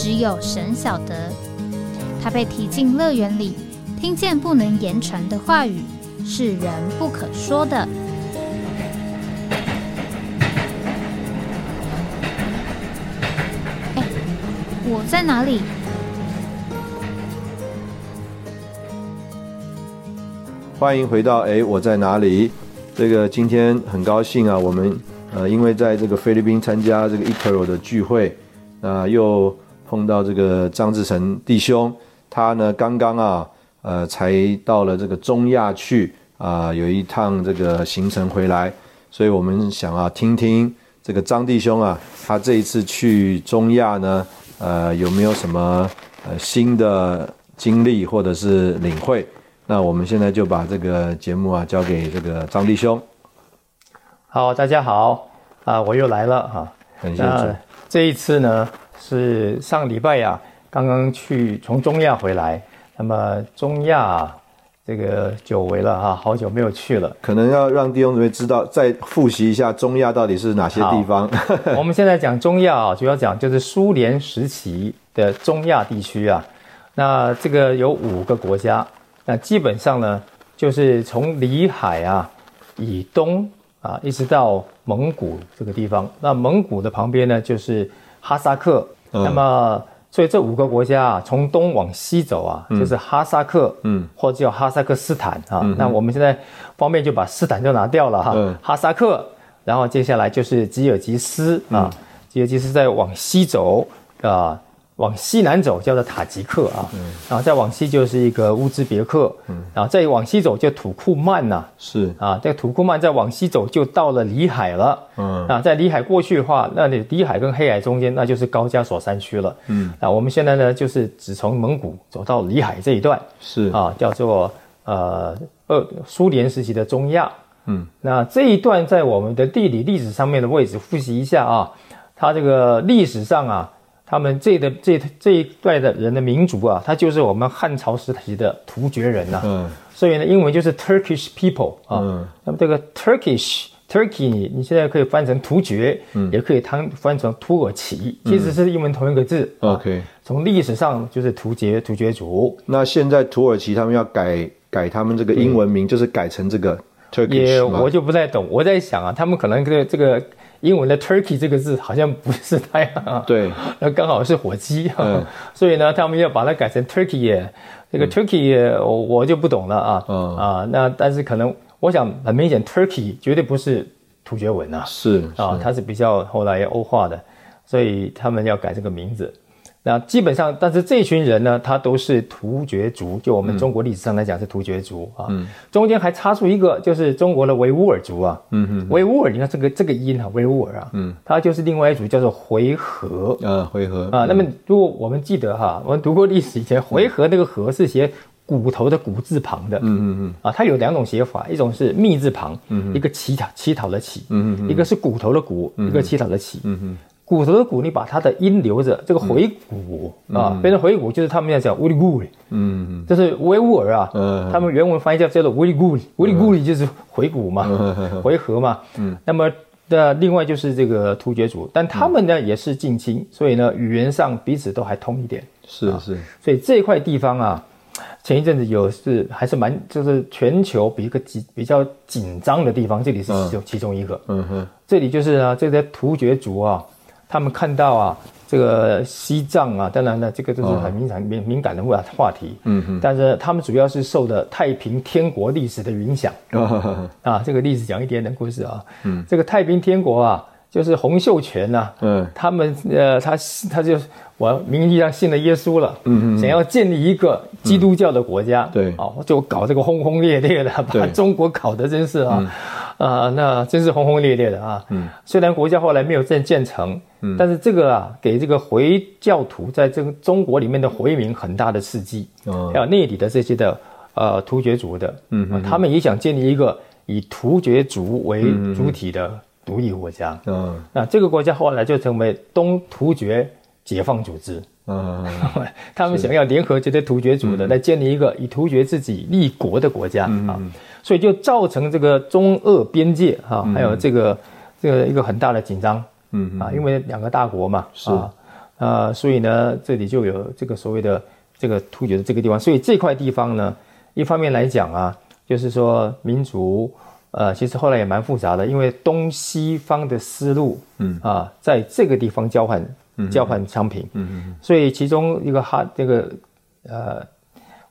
只有神晓得，他被提进乐园里，听见不能言传的话语，是人不可说的。哎，我在哪里？欢迎回到哎，我在哪里？这个今天很高兴啊，我们呃，因为在这个菲律宾参加这个 Ecaro 的聚会，啊，又。碰到这个张志成弟兄，他呢刚刚啊，呃，才到了这个中亚去啊，有一趟这个行程回来，所以我们想啊，听听这个张弟兄啊，他这一次去中亚呢，呃，有没有什么呃新的经历或者是领会？那我们现在就把这个节目啊交给这个张弟兄。好，大家好啊，我又来了哈。感谢主。这一次呢。是上礼拜呀，刚刚去从中亚回来。那么中亚这个久违了哈，好久没有去了。可能要让弟兄姊妹知道，再复习一下中亚到底是哪些地方。我们现在讲中亚啊，主要讲就是苏联时期的中亚地区啊。那这个有五个国家，那基本上呢，就是从里海啊以东啊，一直到蒙古这个地方。那蒙古的旁边呢，就是哈萨克。那么，所以这五个国家啊，从东往西走啊，就是哈萨克，嗯，或者叫哈萨克斯坦啊。那我们现在方便就把斯坦就拿掉了哈，哈萨克，然后接下来就是吉尔吉斯啊，吉尔吉斯再往西走啊。往西南走叫做塔吉克啊，然后再往西就是一个乌兹别克，嗯。然后再往西走就土库曼呐，是。啊，这个土库曼再往西走就到了里海了，嗯。啊，在里海过去的话，那你里海跟黑海中间那就是高加索山区了，嗯。啊，我们现在呢就是只从蒙古走到里海这一段，是。啊，叫做呃呃苏联时期的中亚，嗯，那这一段在我们的地理历史上面的位置复习一下啊，它这个历史上啊。他们这的这这一代的人的民族啊，他就是我们汉朝时期的突厥人呐。嗯，所以呢，英文就是 Turkish people 啊。嗯，那么这个 Turkish Turkey，你你现在可以翻成突厥，嗯，也可以翻翻成土耳其，其实是英文同一个字。OK，从历史上就是突厥突厥族。那现在土耳其他们要改改他们这个英文名，就是改成这个 Turkish 也我就不太懂，我在想啊，他们可能这个这个。英文的 Turkey 这个字好像不是太啊，对，那刚好是火鸡，所以呢，他们要把它改成 Turkey，这个 Turkey 我我就不懂了啊，啊，那但是可能我想很明显，Turkey 绝对不是突厥文啊，是啊，它是比较后来欧化的，所以他们要改这个名字。那基本上，但是这群人呢，他都是突厥族，就我们中国历史上来讲是突厥族啊。嗯。中间还插出一个，就是中国的维吾尔族啊。嗯哼。维吾尔，你看这个这个音啊，维吾尔啊。嗯。它就是另外一组叫做回纥。呃，回纥。啊，那么如果我们记得哈，我们读过历史以前，回纥那个纥是写骨头的骨字旁的。嗯嗯嗯。啊，它有两种写法，一种是密字旁，一个乞讨乞讨的乞。嗯嗯。一个是骨头的骨，一个乞讨的乞。嗯哼。骨头的骨，你把它的音留着，这个回骨啊，变成回骨，就是他们要讲乌里古里，嗯，这是维吾尔啊，他们原文翻译叫叫做乌里古里，乌里古里就是回骨嘛，回合嘛，嗯，那么的另外就是这个突厥族，但他们呢也是近亲，所以呢语言上彼此都还通一点，是是，所以这块地方啊，前一阵子有是还是蛮就是全球比一个紧比较紧张的地方，这里是其中其中一个，嗯哼，这里就是啊这些突厥族啊。他们看到啊，这个西藏啊，当然呢，这个都是很敏感、敏敏感的话话题。嗯嗯。但是他们主要是受的太平天国历史的影响。啊，这个历史讲一点点故事啊。嗯。这个太平天国啊，就是洪秀全呐、嗯。他们呃，他他就我名义上信了耶稣了，嗯嗯，想要建立一个基督教的国家，对。哦，就搞这个轰轰烈烈的，把 中国搞得真是啊，啊、那真是轰轰烈烈的啊，嗯，虽然国家后来没有建建成，嗯，但是这个啊，给这个回教徒在这个中国里面的回民很大的刺激，哦。还有内地的这些的呃突厥族的，嗯、啊，他们也想建立一个以突厥族为主体的独立国家，嗯。那这个国家后来就成为东突厥解放组织。嗯 他们想要联合这些突厥族的，来建立一个以突厥自己立国的国家嗯啊，所以就造成这个中俄边界啊，还有这个这个一个很大的紧张，嗯啊，因为两个大国嘛，是。啊，啊，所以呢，这里就有这个所谓的这个突厥的这个地方，所以这块地方呢，一方面来讲啊，就是说民族。呃，其实后来也蛮复杂的，因为东西方的思路，嗯。啊，在这个地方交换、交换商品，嗯嗯，所以其中一个哈这个呃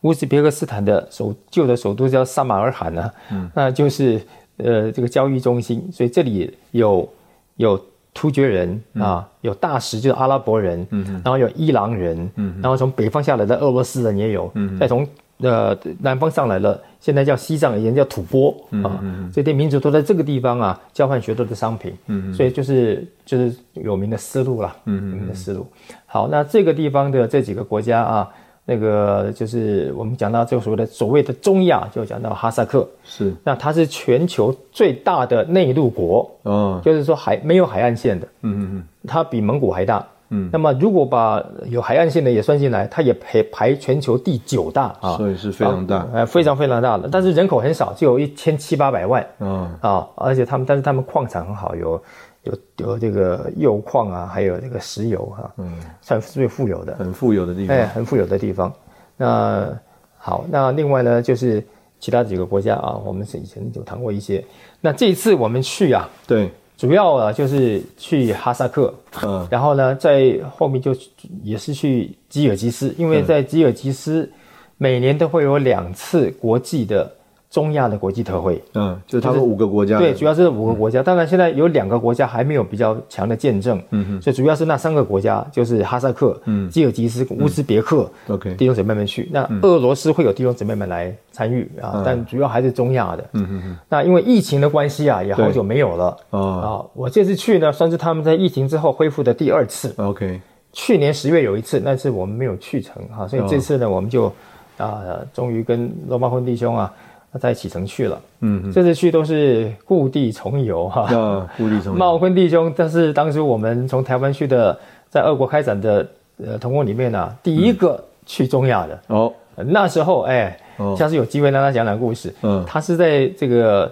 乌兹别克斯坦的首旧的首都叫撒马尔罕呢，嗯，那就是呃这个交易中心，所以这里有有突厥人啊，有大食就是阿拉伯人，嗯，然后有伊朗人，嗯，然后从北方下来的俄罗斯人也有，嗯，再从呃南方上来了，现在叫西藏，以前叫吐蕃啊，这些民族都在这个地方啊交换许多的商品，嗯，所以就是就是有名的丝路啦，嗯，有名的丝路。好，那这个地方的这几个国家啊。那个就是我们讲到这个所谓的所谓的中亚，就讲到哈萨克，是。那它是全球最大的内陆国，哦。就是说海没有海岸线的，嗯嗯。它比蒙古还大。嗯，那么如果把有海岸线的也算进来，它也排排全球第九大。啊，所以是非常大。呃，非常非常大的，但是人口很少，只有一千七八百万。嗯。啊，而且他们但是他们矿产很好，有有有这个铀矿啊，还有这个石油啊，嗯，算是最富有的。很富有的地方。哎，方，很富有的地方。那好，那另外呢，就是其他几个国家啊，我们是以前有谈过一些。那这一次我们去啊，对，主要啊就是去哈萨克，嗯。然后呢，在后面就也是去吉尔吉斯，因为在吉尔吉斯每年都会有两次国际的中亚的国际特会。嗯，就他们五个国家的，对，主要是五个国家，当然现在有两个国家还没有比较强的见证，嗯所以主要是那三个国家，就是哈萨克、嗯、吉尔吉斯、乌兹别克，OK。弟兄姊妹们去。那俄罗斯会有弟兄姊妹们来参与啊，但主要还是中亚的，嗯嗯嗯。那因为疫情的关系啊，也好久没有了。哦。啊。我这次去呢，算是他们在疫情之后恢复的第二次。，OK，去年十月有一次，但是我们没有去成哈，所以这次呢，我们就啊，终于跟罗马坤弟兄啊在启程去了。嗯，这次去都是故地重游哈。啊故地重游。茂坤弟兄，但是当时我们从台湾去的，在俄国开展的呃同工里面呢、啊，第一个去中亚的。哦，呃那时候哎哦，下次有机会让他讲讲故事。嗯。他是在这个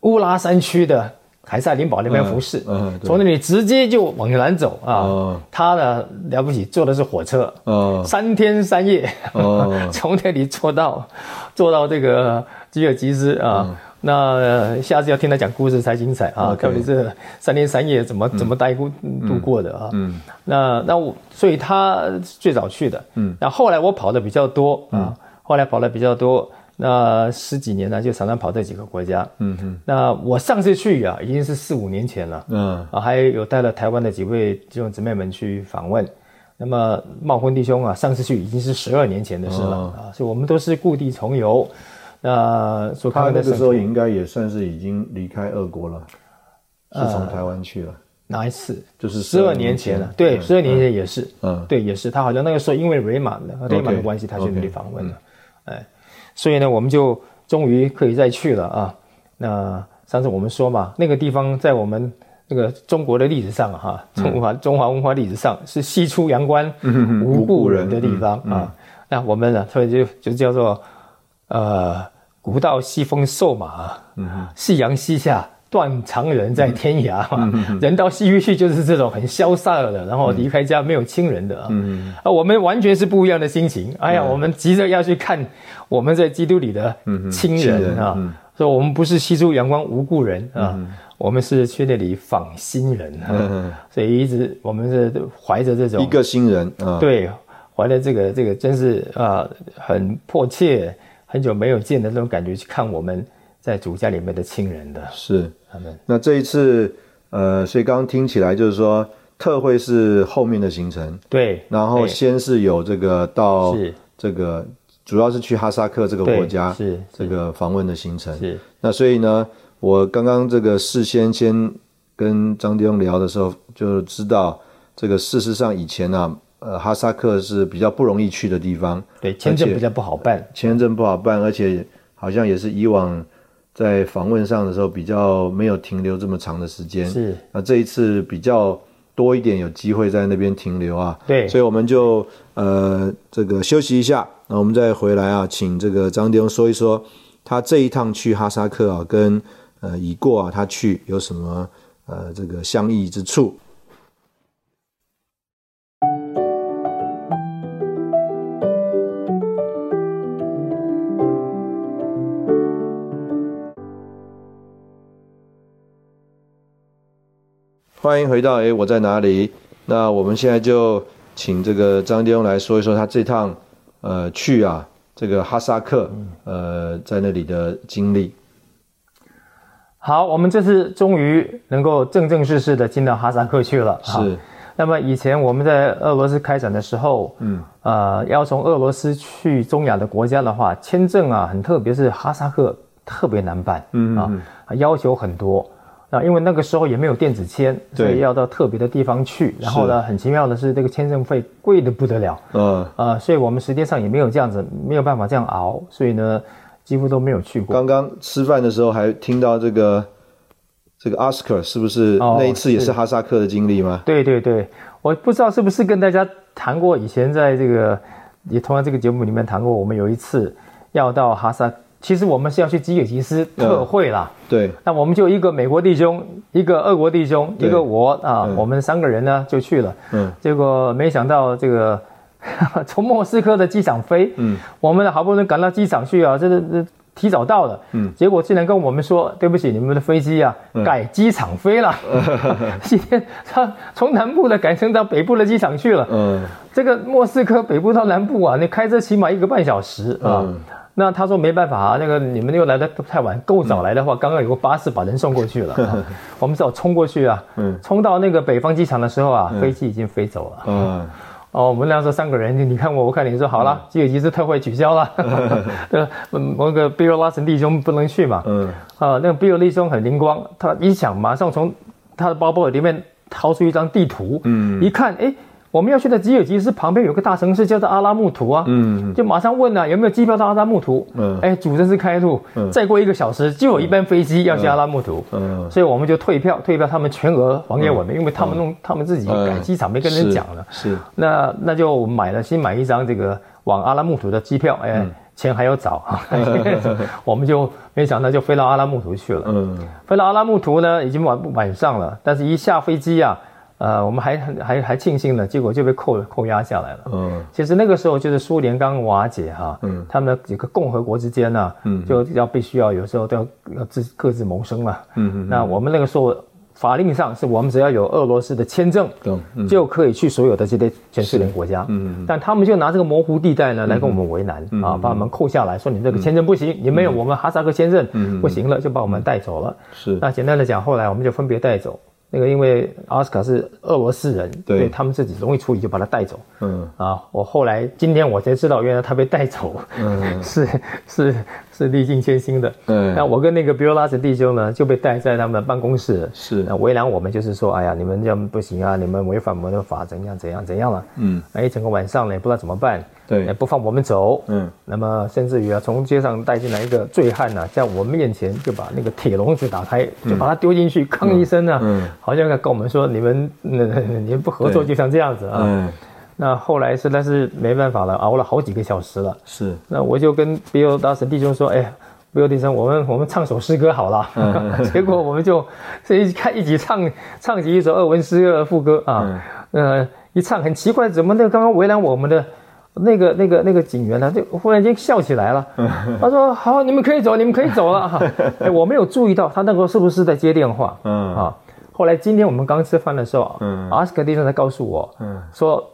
乌拉山区的凯撒林堡那边服侍，嗯嗯从那里直接就往南走啊。哦。他呢了不起，坐的是火车，哦。三天三夜，哦。从那里坐到坐到这个吉尔吉斯啊。那呃下次要听他讲故事才精彩啊到底这三天三夜怎么、怎么待过度过的啊？嗯，那那我所以他最早去的，嗯，那后来我跑的比较多啊，后来跑的比较多，那十几年呢就常常跑这几个国家，嗯嗯。那我上次去啊已经是四五年前了，嗯啊，还有带了台湾的几位弟兄姊妹们去访问。那么茂坤弟兄啊，上次去已经是十二年前的事了、哦啊，所以我们都是故地重游。那他那个时候应该也算是已经离开俄国了，是从台湾去了，哪一次？就是十二年前了，对，十二年前也是，嗯。对，也是。他好像那个时候因为瑞满的瑞满的关系，他去那里访问了，哎，所以呢，我们就终于可以再去了啊。那上次我们说嘛，那个地方在我们那个中国的历史上啊哈，中华中华文化历史上是西出阳关无故人的地方啊。那我们呢，所以就就叫做呃，古道西风瘦马，嗯夕阳西下。断肠人在天涯嘛，人到西域去就是这种很潇洒的，然后离开家没有亲人的啊。啊，我们完全是不一样的心情。哎呀，我们急着要去看我们在基督里的亲人啊，所以我们不是西出阳关无故人啊，我们是去那里访新人啊。所以一直我们是怀着这种一个新人啊，，对，怀着这个这个真是啊、很迫切、很久没有见的那种感觉去看我们在主家里面的亲人的。是。他们那这一次呃，所以刚刚听起来就是说特会是后面的行程，对，然后先是有这个到这个主要是去哈萨克这个国家是这个访问的行程。是那所以呢，我刚刚这个事先先跟张弟兄聊的时候，就知道这个事实上以前呢、呃，哈萨克是比较不容易去的地方，对，签证比较不好办，签证不好办，而且好像也是以往在访问上的时候比较没有停留这么长的时间。是那这一次比较多一点有机会在那边停留啊。对所以我们就呃这个休息一下，那我们再回来啊，请这个张弟兄说一说他这一趟去哈萨克啊，跟呃已过啊他去有什么呃这个相异之处。欢迎回到诶，我在哪里？那我们现在就请这个张弟兄来说一说他这趟呃去啊这个哈萨克呃在那里的经历。好，我们这次终于能够正正式式的进到哈萨克去了。是，那么以前我们在俄罗斯开展的时候，嗯，呃，要从俄罗斯去中亚的国家的话，签证啊，很特别是哈萨克特别难办，嗯啊，要求很多。啊，因为那个时候也没有电子签，所对以要到特别的地方去。然后呢，很奇妙的是，这个签证费贵的不得了。嗯，啊，所以我们时间上也没有这样子，没有办法这样熬，所以呢，几乎都没有去过。刚刚吃饭的时候还听到这个这个 Oscar 是不是哦那一次也是是哈萨克的经历吗？对对对，我不知道是不是跟大家谈过，以前在这个也同样这个节目里面谈过，我们有一次要到哈萨，其实我们是要去基尔吉斯特会啦。对，那我们就一个美国弟兄，一个俄国弟兄，一个我啊，嗯。我们三个人呢就去了。嗯。结果没想到这个 从莫斯科的机场飞，嗯，我们好不容易赶到机场去啊，这这这提早到了，嗯，结果竟然跟我们说，对不起，你们的飞机啊改机场飞了，今天他从南部的改成到北部的机场去了。嗯。这个莫斯科北部到南部啊，你开车起码一个半小时啊。嗯那他说没办法啊，那个你们又来的太晚，够早来的话，刚刚有个巴士把人送过去了，啊 我们只好冲过去啊。嗯。冲到那个北方机场的时候啊，飞机已经飞走了。嗯。哦，我们那时候三个人，你看我，我看你，说好了，基尔吉斯特会取消了，那个比尔拉什弟兄不能去嘛，嗯。啊，那个比尔弟兄很灵光，他一想，马上从他的包包里面掏出一张地图，嗯一看，哎，我们要去的吉尔吉斯旁边有个大城市叫做阿拉木图啊，嗯就马上问了、有没有机票到阿拉木图，嗯。哎，主真是开路，再过一个小时就有一班飞机要去阿拉木图，嗯所以我们就退票，退票他们全额还给我们，因为他们弄他们自己改机场没跟人讲了。是。那那就买了新买一张这个往阿拉木图的机票，哎，嗯。钱还要找，我们就没想到就飞到阿拉木图去了。嗯。飞到阿拉木图呢，已经晚晚上了，但是一下飞机啊，呃，我们还还还庆幸呢，结果就被扣扣押下来了。嗯。其实那个时候就是苏联刚瓦解哈，嗯。他们的几个共和国之间呢、嗯。就要必须要有时候都要要自各自谋生嘛。嗯嗯那我们那个时候法令上是我们只要有俄罗斯的签证，懂嗯。就可以去所有的这些前苏联国家。嗯但他们就拿这个模糊地带呢来跟我们为难、嗯啊，把我们扣下来，说你这个签证不行，你没有我们哈萨克签证、嗯不行了，就把我们带走了。是。那简单的讲，后来我们就分别带走。那个因为奥斯卡是俄罗斯人，对。所以他们自己容易处理，就把他带走。嗯。啊，我后来今天我才知道，原来他被带走，嗯。是是是历尽艰辛的。嗯那我跟那个比如拉斯弟兄呢，就被带在他们的办公室，是。那为难我们，就是说，哎呀，你们这样不行啊，你们违反我们的法，怎样怎样怎样了。嗯。哎，整个晚上呢，也不知道怎么办，对。也不放我们走。嗯。那么甚至于啊，从街上带进来一个醉汉呢、在我们面前就把那个铁笼子打开，就把他丢进去，吭一声呢、嗯。好像要跟我们说，你们那、你们不合作就像这样子啊。嗯那后来实在是没办法了，熬了好几个小时了。是那我就跟比尔大神弟兄说：“哎，比尔弟兄，我们 我们唱首诗歌好了。嗯 结果我们就这一看一起唱唱起一首俄文诗歌的副歌啊，嗯呃，一唱很奇怪，怎么那个刚刚为难我们的那个那个那个警员呢，就忽然间笑起来了。他说：“好，你们可以走，你们可以走了。”哈，哎，我没有注意到他那个时候是不是在接电话。嗯啊，后来今天我们刚吃饭的时候，嗯阿斯克弟兄才告诉我，嗯说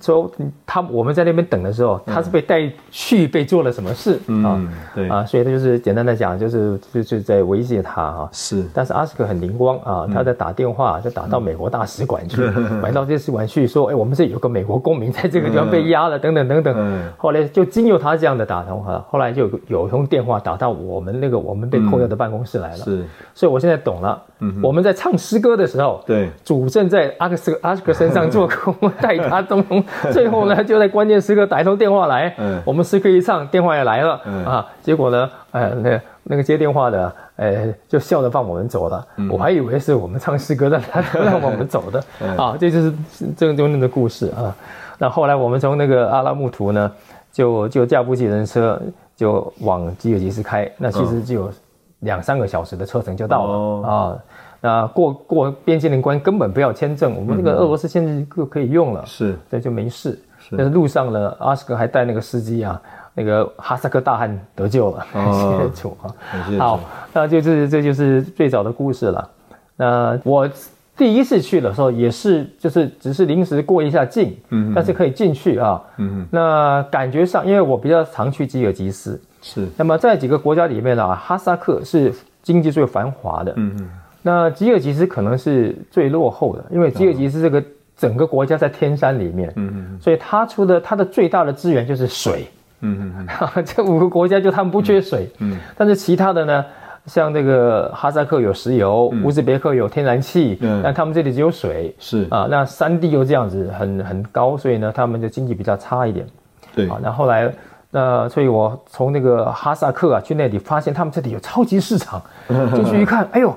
说他我们在那边等的时候，他是被带去被做了什么事啊？嗯，对，啊，所以他就是简单的讲，就是就是在威胁他哈。是，但是阿斯克很灵光啊，他在打电话就打到美国大使馆去，买到这使馆去说，哎，我们这有个美国公民在这个地方被压了，等等等等。后来就经由他这样的打通话，后来就有一通电话打到我们那个我们被扣掉的办公室来了。是，所以我现在懂了。嗯，我们在唱诗歌的时候，对，主正在阿克斯阿斯克身上做工，带他东东，最后呢就在关键时刻打一通电话来，嗯，我们诗歌一唱，电话也来了，嗯。啊，结果呢，呃，那那个接电话的，呃，就笑着放我们走了，我还以为是我们唱诗歌让他让我们走的，啊，这就是这个中间的故事啊。那后来我们从那个阿拉木图呢，就就驾部计程车就往吉尔吉斯开，那其实就有。两三个小时的车程就到了。啊，那过过边境的关根本不要签证，我们那个俄罗斯签证就可以用了，是，这就没事。但是路上呢，阿斯克还带那个司机啊，那个哈萨克大汉得救了，谢谢主啊。好，那就是这就是最早的故事了。那我第一次去的时候也是，就是只是临时过一下境，嗯，但是可以进去啊，嗯，那感觉上，因为我比较常去吉尔吉斯。是，那么在几个国家里面呢，哈萨克是经济最繁华的，嗯嗯，那吉尔吉斯可能是最落后的，因为吉尔吉斯这个整个国家在天山里面，嗯嗯，所以它出的它的最大的资源就是水，嗯嗯嗯，这五个国家就他们不缺水，嗯，但是其他的呢，像这个哈萨克有石油，乌兹别克有天然气，嗯，但他们这里只有水，是。啊，那山地又这样子很很高，所以呢，他们的经济比较差一点，对，啊，那后来。那所以，我从那个哈萨克啊去那里，发现他们这里有超级市场，进去一看，哎呦，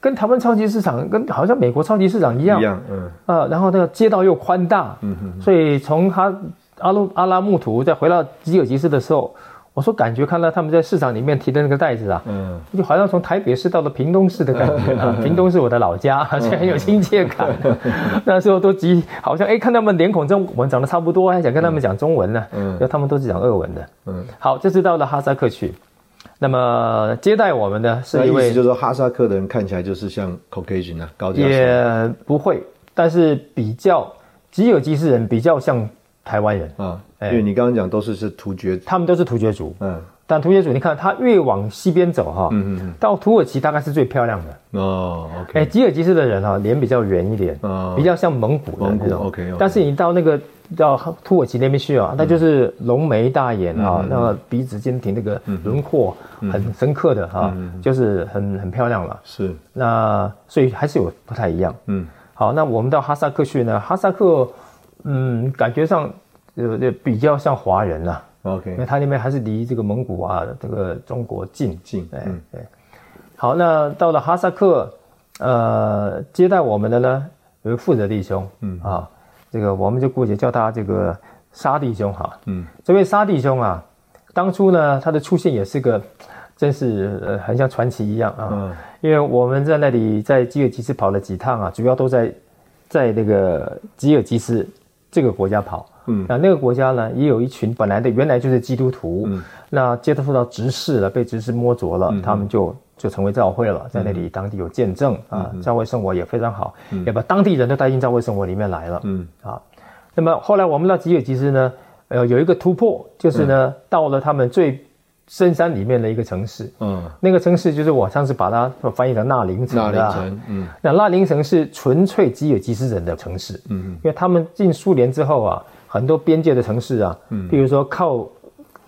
跟台湾超级市场，跟好像美国超级市场一样，一样，嗯，啊，然后那个街道又宽大，嗯哼，所以从哈阿鲁阿拉木图再回到吉尔吉斯的时候。我说感觉看到他们在市场里面提的那个袋子啊，嗯，就好像从台北市到了屏东市的感觉啊。屏东是我的老家，所以很有亲切感。那时候都急，好像哎，看他们脸孔跟我们长得差不多，还想跟他们讲中文呢。嗯，他们都是讲俄文的。嗯，好，这次到了哈萨克去，那么接待我们的是一位，就是说哈萨克的人看起来就是像 Caucasian 啊，高加也不会，但是比较吉尔吉斯人比较像。台湾人啊，因为你刚刚讲都是是突厥，他们都是突厥族。嗯，但突厥族，你看他越往西边走哈，嗯嗯到土耳其大概是最漂亮的。哦。OK，哎，吉尔吉斯的人哈，脸比较圆一点，比较像蒙古的那种。OK，但是你到那个到土耳其那边去啊，那就是浓眉大眼啊，那个鼻子尖挺，那个轮廓很深刻的哈，就是很很漂亮了。是，那所以还是有不太一样。嗯，好，那我们到哈萨克去呢，哈萨克。嗯，感觉上呃比较像华人呐，OK，因为他那边还是离这个蒙古啊，这个中国近。近，哎对。好，那到了哈萨克，呃，接待我们的呢有个负责弟兄，嗯。啊，这个我们就姑且叫他这个沙弟兄哈，嗯，这位沙弟兄啊，当初呢他的出现也是个，真是呃很像传奇一样啊，嗯，因为我们在那里在吉尔吉斯跑了几趟啊，主要都在在那个吉尔吉斯。这个国家跑，嗯，那那个国家呢，也有一群本来的原来就是基督徒，嗯，那接触到执事了，被执事摸着了，他们就就成为教会了，在那里当地有见证啊，教会生活也非常好，也把当地人都带进教会生活里面来了，嗯。啊，那么后来我们到吉尔吉斯呢，呃，有一个突破，就是呢，到了他们最。深山里面的一个城市，嗯，那个城市就是我上次把它翻译成纳林城的，纳林城，嗯，那纳林城是纯粹吉尔吉斯人的城市，嗯嗯，因为他们进苏联之后啊，很多边界的城市啊，嗯，譬如说靠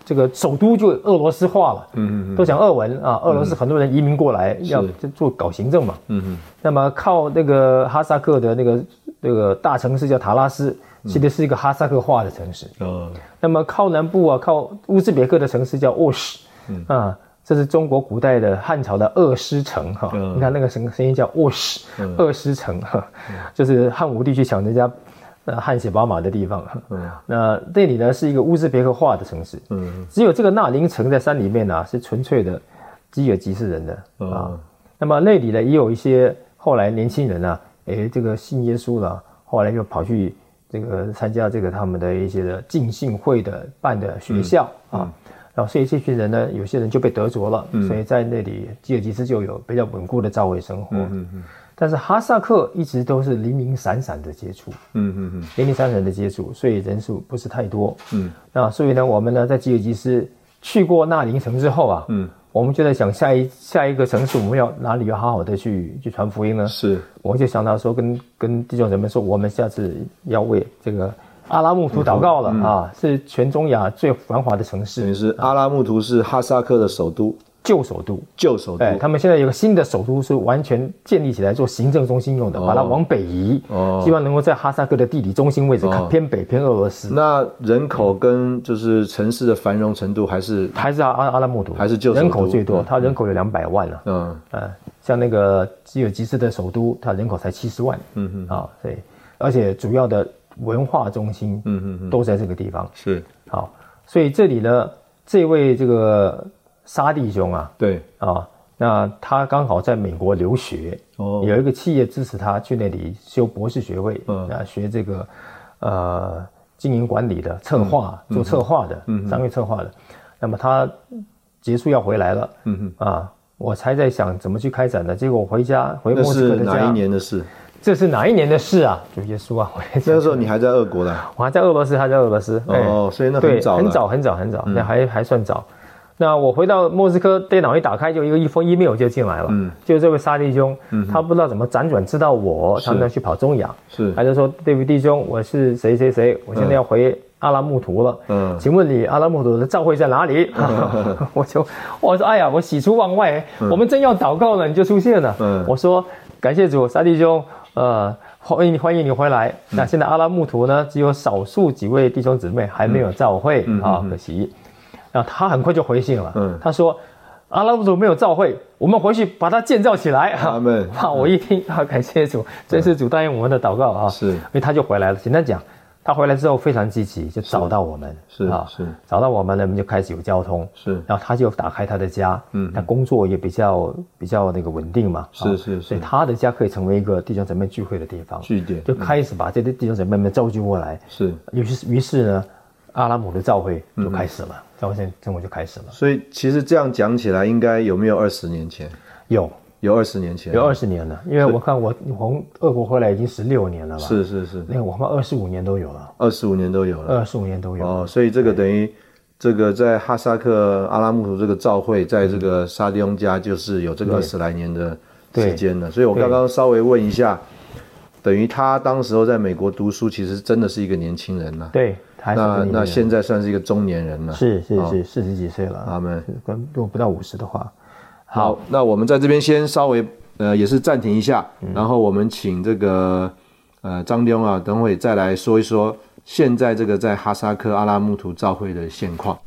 这个首都就俄罗斯化了，嗯嗯，都讲俄文啊，俄罗斯很多人移民过来要做搞行政嘛，嗯嗯，那么靠那个哈萨克的那个那个大城市叫塔拉斯。其实是一个哈萨克化的城市。嗯，那么靠南部啊，靠乌兹别克的城市叫沃什。嗯。啊，这是中国古代的汉朝的二师城哈。你看那个声声音叫沃什，二师城哈，就是汉武帝去抢人家呃汗血宝马的地方。嗯，那这里呢是一个乌兹别克化的城市。嗯，只有这个纳林城在山里面呢是纯粹的吉尔吉斯人的啊。那么那里呢也有一些后来年轻人啊，哎，这个信耶稣了，后来又跑去。这个参加这个他们的一些的敬信会的办的学校啊，然后所以这群人呢，有些人就被得着了，所以在那里吉尔吉斯就有比较稳固的教会生活。嗯嗯。但是哈萨克一直都是零零散散的接触，嗯嗯嗯。零零散散的接触，所以人数不是太多。嗯。那所以呢，我们呢在吉尔吉斯去过纳林城之后啊，嗯，我们就在想下一下一个城市我们要哪里要好好的去去传福音呢？是。我就想到说跟跟弟兄姊妹说，我们下次要为这个阿拉木图祷告了、啊，是全中亚最繁华的城等市于，是阿拉木图是哈萨克的首都，旧首都。旧首都。哎，他们现在有个新的首都是完全建立起来做行政中心用的，把它往北移，哦。希望能够在哈萨克的地理中心位置，哦。偏北偏俄罗斯，那人口跟就是城市的繁荣程度还是？还是阿阿阿拉木图，还是旧首都。人口最多嗯，它人口有两百万了、嗯。呃，像那个吉尔吉斯的首都，它人口才七十万，嗯嗯啊，所以而且主要的文化中心，嗯嗯嗯都在这个地方。是。好，所以这里呢，这位这个沙弟兄啊，对啊，那他刚好在美国留学，哦有一个企业支持他去那里修博士学位，嗯啊，学这个呃经营管理的策划，做策划的，嗯商业策划的。那么他结束要回来了，嗯啊，我才在想怎么去开展呢？结果我回家回那莫斯科的哪一？年的事？这是哪一年的事啊？主耶稣啊！我那个时候你还在俄国的我还在俄罗斯，还在俄罗斯。哎哦，所以那对，很早很早很早很早，那还还算早。那我回到莫斯科，电脑一打开，就一个一封 email 就进来了。嗯就这位沙弟兄，他不知道怎么辗转知道我，他们要去跑中亚，是他就说：“对不弟兄，我是谁谁谁，我现在要回阿拉木图了。嗯请问你阿拉木图的教会在哪里？” 我就我说：“哎呀，我喜出望外，我们正要祷告呢，你就出现了。嗯我说：“感谢主，沙弟兄，呃。”欢迎你，欢迎你回来。嗯那现在阿拉木图呢，只有少数几位弟兄姊妹还没有召会嗯啊，可惜。然后他很快就回信了，嗯他说阿拉伯族没有召会，我们回去把它建造起来。阿门啊，我一听啊，感谢主，真是主答应我们的祷告啊。是因为他就回来了。简单讲，他回来之后非常积极，就找到我们，是啊是找到我们呢，我们就开始有交通。是然后他就打开他的家，嗯嗯，他工作也比较比较那个稳定嘛，啊是是是所以他的家可以成为一个弟兄姊妹聚会的地方，据点就开始把这些弟兄姊妹们召集过来，是。于是于是呢，阿拉姆的召会嗯。就开始了，召会生生活就开始了，所以其实这样讲起来，应该有没有二十年前？有。有二十年前，有二十年了，因为我看我从俄国回来已经十六年了吧，是是是，那个我们二十五年都有了，二十五年都有了。二十五年都有。了，哦，所以这个等于这个在哈萨克阿拉木图这个教会，在这个沙迪翁家就是有这个二十来年的时间了。所以我刚刚稍微问一下，等于他当时候在美国读书，其实真的是一个年轻人呐。对，还是那那现在算是一个中年人了。是是哦是四十几岁了，他们。如果不到五十的话，好，那我们在这边先稍微呃也是暂停一下，然后我们请这个呃张丢啊，等会再来说一说现在这个在哈萨克阿拉木图教会的现况。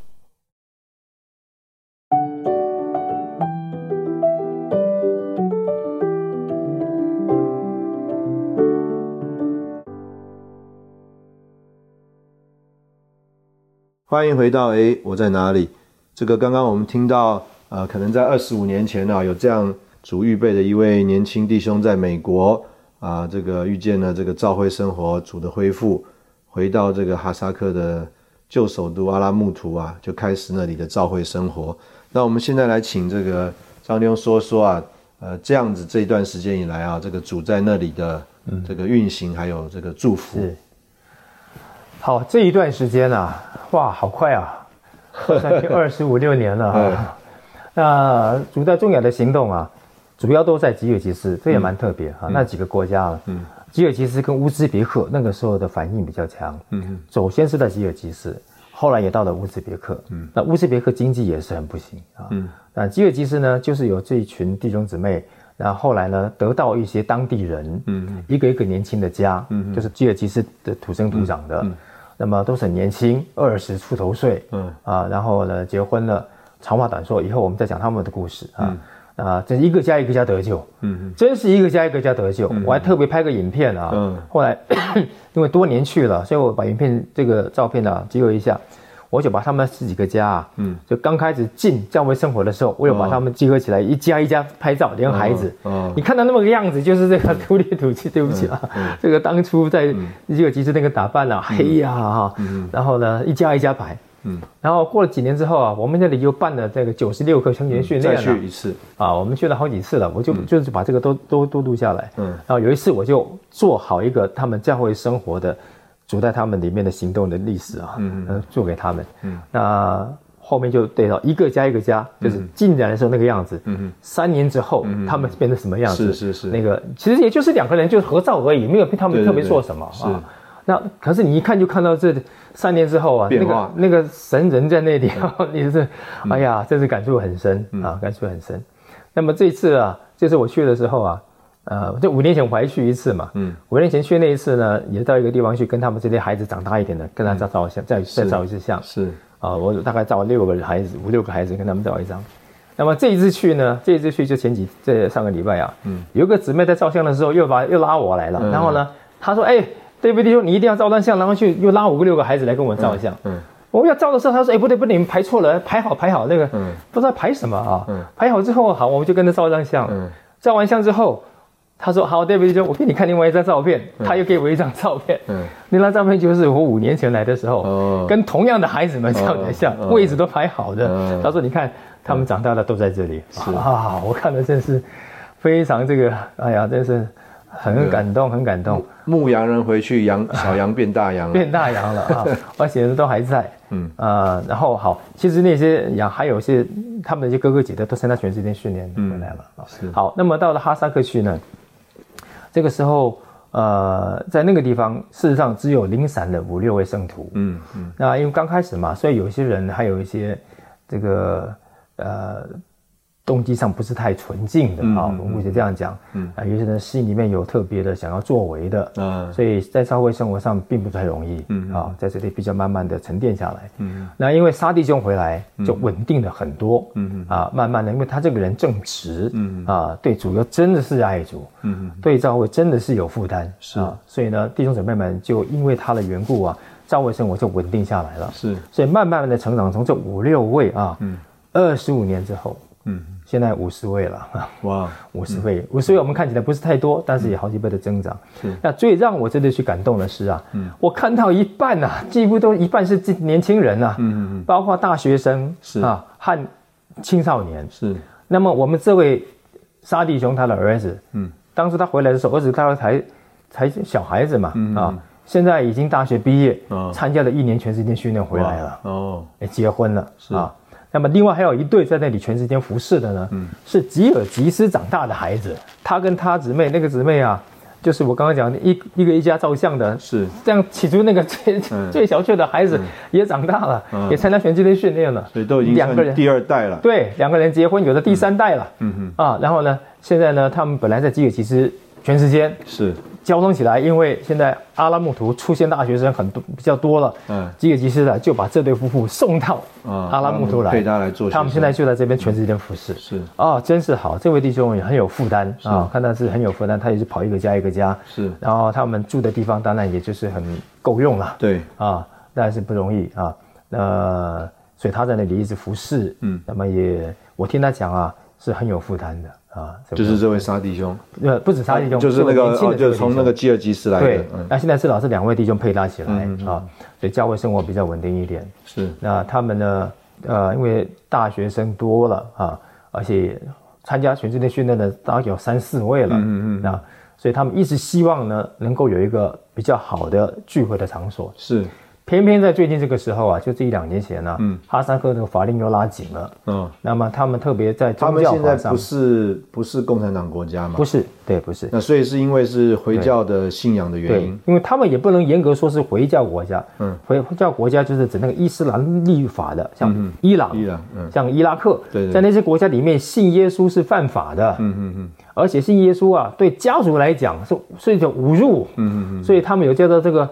欢迎回到诶，我在哪里？这个刚刚我们听到，呃，可能在二十五年前啊，有这样主预备的一位年轻弟兄在美国啊、这个遇见了这个教会生活主的恢复，回到这个哈萨克的旧首都阿拉木图啊，就开始那里的教会生活。那我们现在来请这个张弟兄说说啊，呃，这样子这一段时间以来啊，这个主在那里的这个运行还有这个祝福，是。好，这一段时间啊，哇，好快啊，二十五六年了啊。那主在重要的行动啊，主要都在吉尔吉斯，这也蛮特别啊。那几个国家啊，嗯吉尔吉斯跟乌兹别克那个时候的反应比较强。嗯首先是在吉尔吉斯，后来也到了乌兹别克。嗯，那乌兹别克经济也是很不行啊。嗯，那吉尔吉斯呢，就是有这一群弟兄姊妹，然后后来呢，得到一些当地人，嗯，一个一个年轻的家，嗯，就是吉尔吉斯的土生土长的，那么都是很年轻，二十出头岁，嗯啊，然后呢结婚了。长话短说，以后我们再讲他们的故事啊。嗯啊，这一个加一个加得救，嗯真是一个加一个加得救。我还特别拍个影片啊，嗯后来 因为多年去了，所以我把影片这个照片呢、啊、集合一下，我就把他们十几个家啊，嗯。就刚开始进教会生活的时候，我有把他们集合起来，一家一家拍照，连孩子，哦哦你看到那么个样子，就是这个土里土气。对不起啊，嗯这个当初在这个集市那个打扮啊，黑呀哈，然后呢一家一家排，嗯，然后过了几年之后啊，我们这里又办了这个九十六课成年训练再去一次。啊，我们去了好几次了，我就就是把这个都都都录下来。嗯，然后有一次我就做好一个他们教会生活的主在他们里面的行动的历史啊，嗯做给他们。嗯，那后面就对到一个加一个加，就是进来的时候那个样子。嗯嗯，三年之后他们变成什么样子？是是是，那个其实也就是两个人就合照而已，没有他们特别做什么啊。那可是你一看就看到这三年之后啊，那个那个神人在那里，你是，哎呀，真是感触很深啊，感触很深。那么这次啊，这次我去的时候啊，呃，就五年前我还去一次嘛，嗯，五年前去那一次呢，也到一个地方去跟他们这些孩子长大一点的，跟他照照相，再再照一次相，是啊，我大概照六个孩子，五六个孩子跟他们照一张。那么这一次去呢，这一次去就前几这上个礼拜啊，嗯，有个姊妹在照相的时候又把又拉我来了，然后呢，她说，哎。对不对？说你一定要照张相，然后去又拉五个六个孩子来跟我照相。嗯，我们要照的时候，他说：“哎，不对不对，你们排错了，排好排好那个，嗯不知道排什么啊？嗯排好之后，好，我们就跟着照张相。嗯照完相之后，他说：好，对不起？我给你看另外一张照片。他又给我一张照片。嗯，那张照片就是我五年前来的时候，跟同样的孩子们照的相，位置都排好的。他说：你看，他们长大了都在这里。是啊，我看了真是非常这个，哎呀，真是。很感动，很感动。牧羊人回去，羊 小羊变大羊了，变大羊了啊！而且都还在，嗯啊。然后好，其实那些羊还有一些他们那些哥哥姐姐都参加全世界训练回来了好，那么到了哈萨克去呢，这个时候呃，在那个地方事实上只有零散的五六位圣徒，嗯嗯。那因为刚开始嘛，所以有些人还有一些这个呃。动机上不是太纯净的啊，我们就这样讲。嗯啊，有些人心里面有特别的想要作为的嗯，所以在社会生活上并不太容易。嗯啊，在这里比较慢慢的沉淀下来。嗯那因为沙弟兄回来就稳定了很多。嗯啊，慢慢的，因为他这个人正直。嗯啊，对主要真的是爱主。嗯对教会真的是有负担。是啊，所以呢，弟兄姊妹们就因为他的缘故啊，教会生活就稳定下来了。是，所以慢慢的成长，从这五六位啊，嗯，二十五年之后，嗯。现在五十位了，哇，五十位，五十位我们看起来不是太多，但是也好几倍的增长。是，那最让我真的去感动的是啊，嗯，我看到一半呐，几乎都一半是年轻人呐，嗯嗯嗯，包括大学生是。啊和青少年。是。那么我们这位沙弟兄他的儿子，嗯，当时他回来的时候，儿子他才才小孩子嘛，啊，现在已经大学毕业，参加了一年全世界训练回来了，哦，结婚了，是。啊。那么，另外还有一对在那里全时间服侍的呢，嗯，是吉尔吉斯长大的孩子。他跟他姊妹，那个姊妹啊，就是我刚刚讲的一一个一家照相的，是这样。起初那个最最小雀的孩子也长大了，也参加拳击队训练了，所以都已经两个人第二代了。对，两个人结婚，有的第三代了。嗯哼啊，然后呢，现在呢，他们本来在吉尔吉斯全时间是。交通起来，因为现在阿拉木图出现大学生很多比较多了，嗯，吉尔吉斯的就把这对夫妇送到阿拉木图来，陪他来做。他们现在就在这边全职间服侍，是啊，真是好。这位弟兄也很有负担啊，看他是很有负担，他也是跑一个家一个家，是。然后他们住的地方当然也就是很够用了，对啊，但是不容易啊。那所以他在那里一直服侍，嗯，那么也我听他讲啊，是很有负担的。啊，就是这位沙弟兄，呃，不止沙弟兄，就是那个，就是从那个基尔基斯来的。对，那现在是老是两位弟兄配搭起来啊，所以教会生活比较稳定一点。是，那他们呢，呃，因为大学生多了啊，而且参加全世界训练的大概有三四位了，嗯嗯，那，所以他们一直希望呢，能够有一个比较好的聚会的场所。是。偏偏在最近这个时候啊，就这一两年前呢，嗯，哈萨克的法令又拉紧了，嗯，那么他们特别在宗教上，他们现在不是不是共产党国家吗？不是，对，不是。那所以是因为是回教的信仰的原因，因为他们也不能严格说是回教国家，嗯，回教国家就是指那个伊斯兰立法的，像伊朗、伊朗，嗯，像伊拉克，对，在那些国家里面信耶稣是犯法的，嗯嗯嗯，而且信耶稣啊，对家族来讲是是一种侮辱，嗯嗯嗯，所以他们有叫做这个。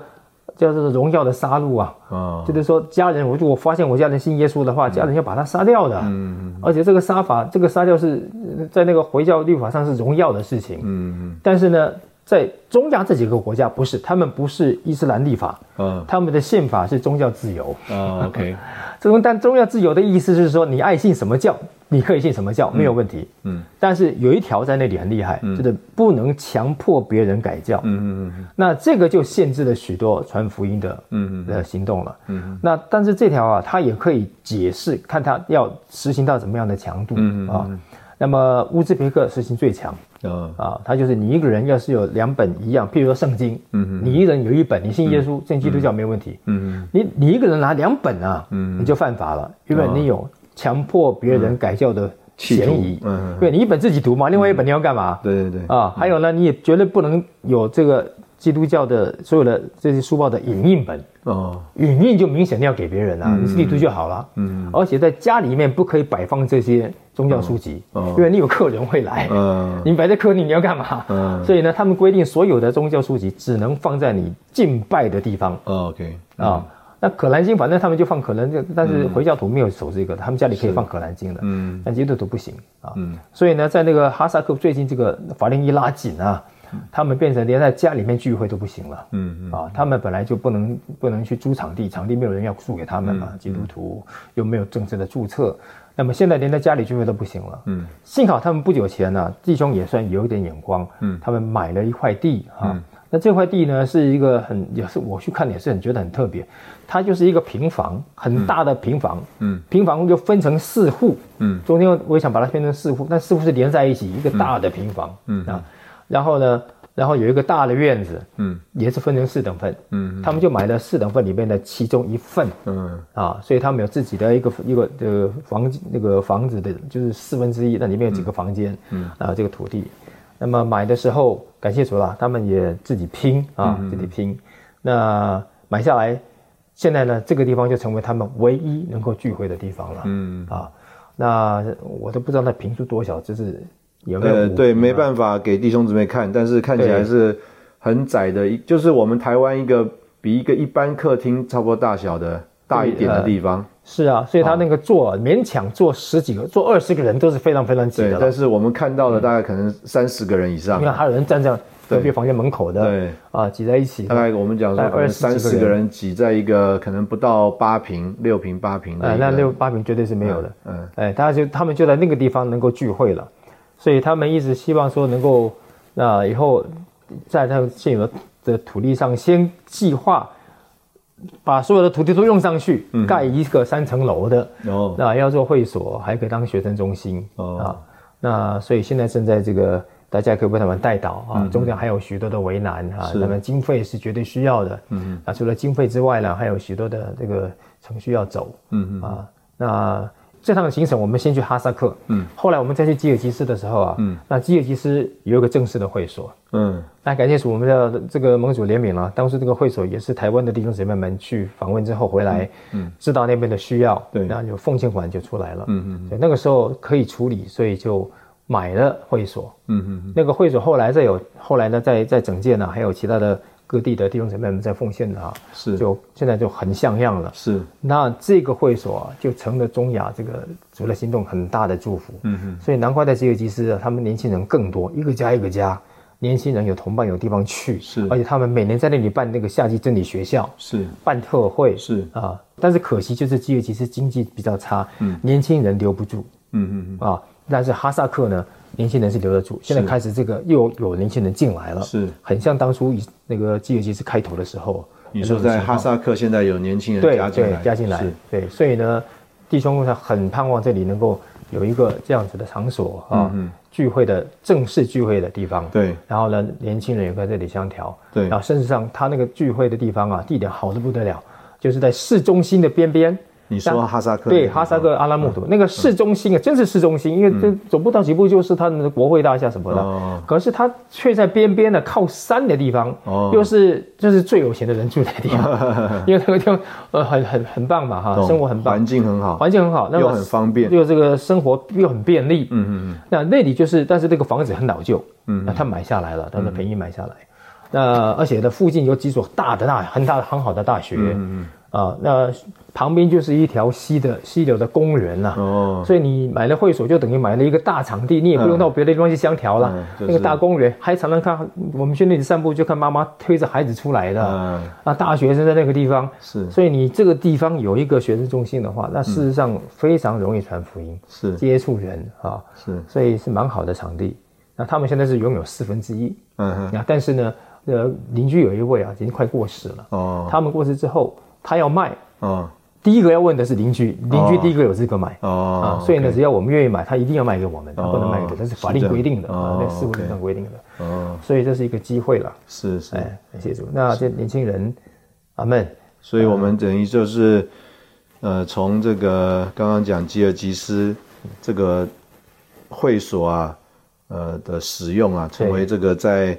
叫做荣耀的杀戮啊，就是说家人，如果我发现我家人信耶稣的话，家人要把他杀掉的。嗯而且这个杀法，这个杀掉是在那个回教律法上是荣耀的事情。但是呢，在中亚这几个国家不是，他们不是伊斯兰立法。嗯。他们的宪法是宗教自由。啊，OK。这种但宗教自由的意思是说，你爱信什么教你可以信什么教没有问题，嗯，但是有一条在那里很厉害，就是不能强迫别人改教，嗯嗯嗯，那这个就限制了许多传福音的嗯的行动了，嗯，那但是这条啊，它也可以解释，看它要实行到怎么样的强度，嗯啊，那么乌兹别克实行最强，啊啊，他就是你一个人要是有两本一样，譬如说圣经，嗯你一人有一本，你信耶稣信基督教没问题，嗯你你一个人拿两本啊，嗯，你就犯法了，因为你有。强迫别人改教的嫌疑，嗯，对你一本自己读嘛，另外一本你要干嘛？对对对，啊，还有呢，你也绝对不能有这个基督教的所有的这些书报的影印本。哦，影印就明显要给别人啊，你自己读就好了，嗯，而且在家里面不可以摆放这些宗教书籍，哦，因为你有客人会来，嗯，你摆在客厅你要干嘛？嗯，所以呢，他们规定所有的宗教书籍只能放在你敬拜的地方，OK，啊。那可兰经，反正他们就放可兰经，但是回教徒没有守这个，他们家里可以放可兰经的，嗯，但基督徒不行啊，嗯，所以呢，在那个哈萨克最近这个法令一拉紧啊，他们变成连在家里面聚会都不行了，嗯嗯，啊，他们本来就不能不能去租场地，场地没有人要租给他们嘛，基督徒又没有正式的注册，那么现在连在家里聚会都不行了，嗯，幸好他们不久前呢，弟兄也算有一点眼光，嗯，他们买了一块地啊。那这块地呢，是一个很也是我去看也是很觉得很特别，它就是一个平房，很大的平房，嗯，平房就分成四户，嗯，中间我也想把它分成四户，但四户是连在一起，一个大的平房，嗯。啊，然后呢，然后有一个大的院子，嗯，也是分成四等份，嗯，他们就买了四等份里面的其中一份，嗯。啊，所以他们有自己的一个一个呃房那个房子的，就是四分之一，那里面有几个房间，嗯。啊，这个土地。那么买的时候，感谢主啦，他们也自己拼啊，自己拼。那买下来，现在呢，这个地方就成为他们唯一能够聚会的地方了。嗯啊，那我都不知道那平数多少，就是有没有？对，没办法给弟兄姊妹看，但是看起来是很窄的，一就是我们台湾一个比一个一般客厅差不多大小的大一点的地方。是啊，所以他那个坐勉强坐十几个，坐二十个人都是非常非常挤的。但是我们看到的大概可能三十个人以上。你看还有人站在隔壁房间门口的，对啊，挤在一起。大概我们讲说，二三十个人挤在一个可能不到八平、六平、八平的。那六八平绝对是没有的。嗯，哎，大家就他们就在那个地方能够聚会了，所以他们一直希望说能够那以后在他们现有的的土地上先计划。把所有的土地都用上去，盖一个三层楼的，那要做会所，还可以当学生中心啊。那所以现在正在这个，大家可以被他们带导啊。中间还有许多的为难啊，那么经费是绝对需要的。嗯那，除了经费之外呢，还有许多的这个程序要走。嗯嗯啊，那。这趟行程，我们先去哈萨克，嗯，后来我们再去吉尔吉斯的时候啊，嗯，那吉尔吉斯有一个正式的会所，嗯，那感谢是，我们的这个盟主怜悯了，当时这个会所也是台湾的弟兄姊妹们去访问之后回来，嗯，知道那边的需要，对，那就奉献款就出来了，嗯嗯，那个时候可以处理，所以就买了会所，嗯嗯，那个会所后来再有，后来呢，在在整建呢，还有其他的。各地的弟兄姊妹们在奉献的啊，是就现在就很像样了。是，那这个会所啊，就成了中亚这个除了心动很大的祝福。嗯哼，所以难怪在吉尔吉斯啊，他们年轻人更多，一个家一个家，年轻人有同伴有地方去。是，而且他们每年在那里办那个夏季真理学校，是办特会，是啊。但是可惜就是吉尔吉斯经济比较差，嗯，年轻人留不住。嗯嗯嗯啊，但是哈萨克呢？年轻人是留得住，现在开始这个又有年轻人进来了，是很像当初那个基尔吉斯开头的时候。你说在哈萨克现在有年轻人加进来，加进来，对，所以呢，弟兄们很盼望这里能够有一个这样子的场所啊，聚会的正式聚会的地方。对，然后呢，年轻人也在这里相调。对，然后甚至上他那个聚会的地方啊，地点好的不得了，就是在市中心的边边。你说哈萨克对哈萨克阿拉木图那个市中心啊，真是市中心，因为这走不到几步就是他们的国会大厦什么的。可是他却在边边的靠山的地方，又是就是最有钱的人住的地方，因为那个地方呃很很很棒嘛哈，生活很棒，环境很好，环境很好，那又很方便，又这个生活又很便利。嗯嗯嗯。那那里就是，但是这个房子很老旧。嗯。那他买下来了，他的便宜买下来。那而且呢，附近有几所大的大很大很好的大学。嗯嗯。啊，那旁边就是一条溪的溪流的公园啦。哦，所以你买了会所，就等于买了一个大场地，你也不用到别的地方去相调了。嗯就是。那个大公园，还常常看我们去那里散步，就看妈妈推着孩子出来的。嗯，啊，大学生在那个地方，是。所以你这个地方有一个学生中心的话，那事实上非常容易传福音，是。接触人啊，是，所以是蛮好的场地。那他们现在是拥有四分之一。嗯哼，啊，但是呢，呃，邻居有一位啊，已经快过世了。哦，他们过世之后，他要卖，啊第一个要问的是邻居，邻居第一个有资格买。哦啊，，所以呢，只要我们愿意买，他一定要卖给我们，他不能卖给别人，这是法律规定的哦啊，那事务 OK 律上规定的。哦，所以这是一个机会了，是是，哎，感谢主。那这年轻人，阿门。所以我们等于就是，呃，从这个刚刚讲吉尔吉斯这个会所啊，呃的使用啊，成为这个在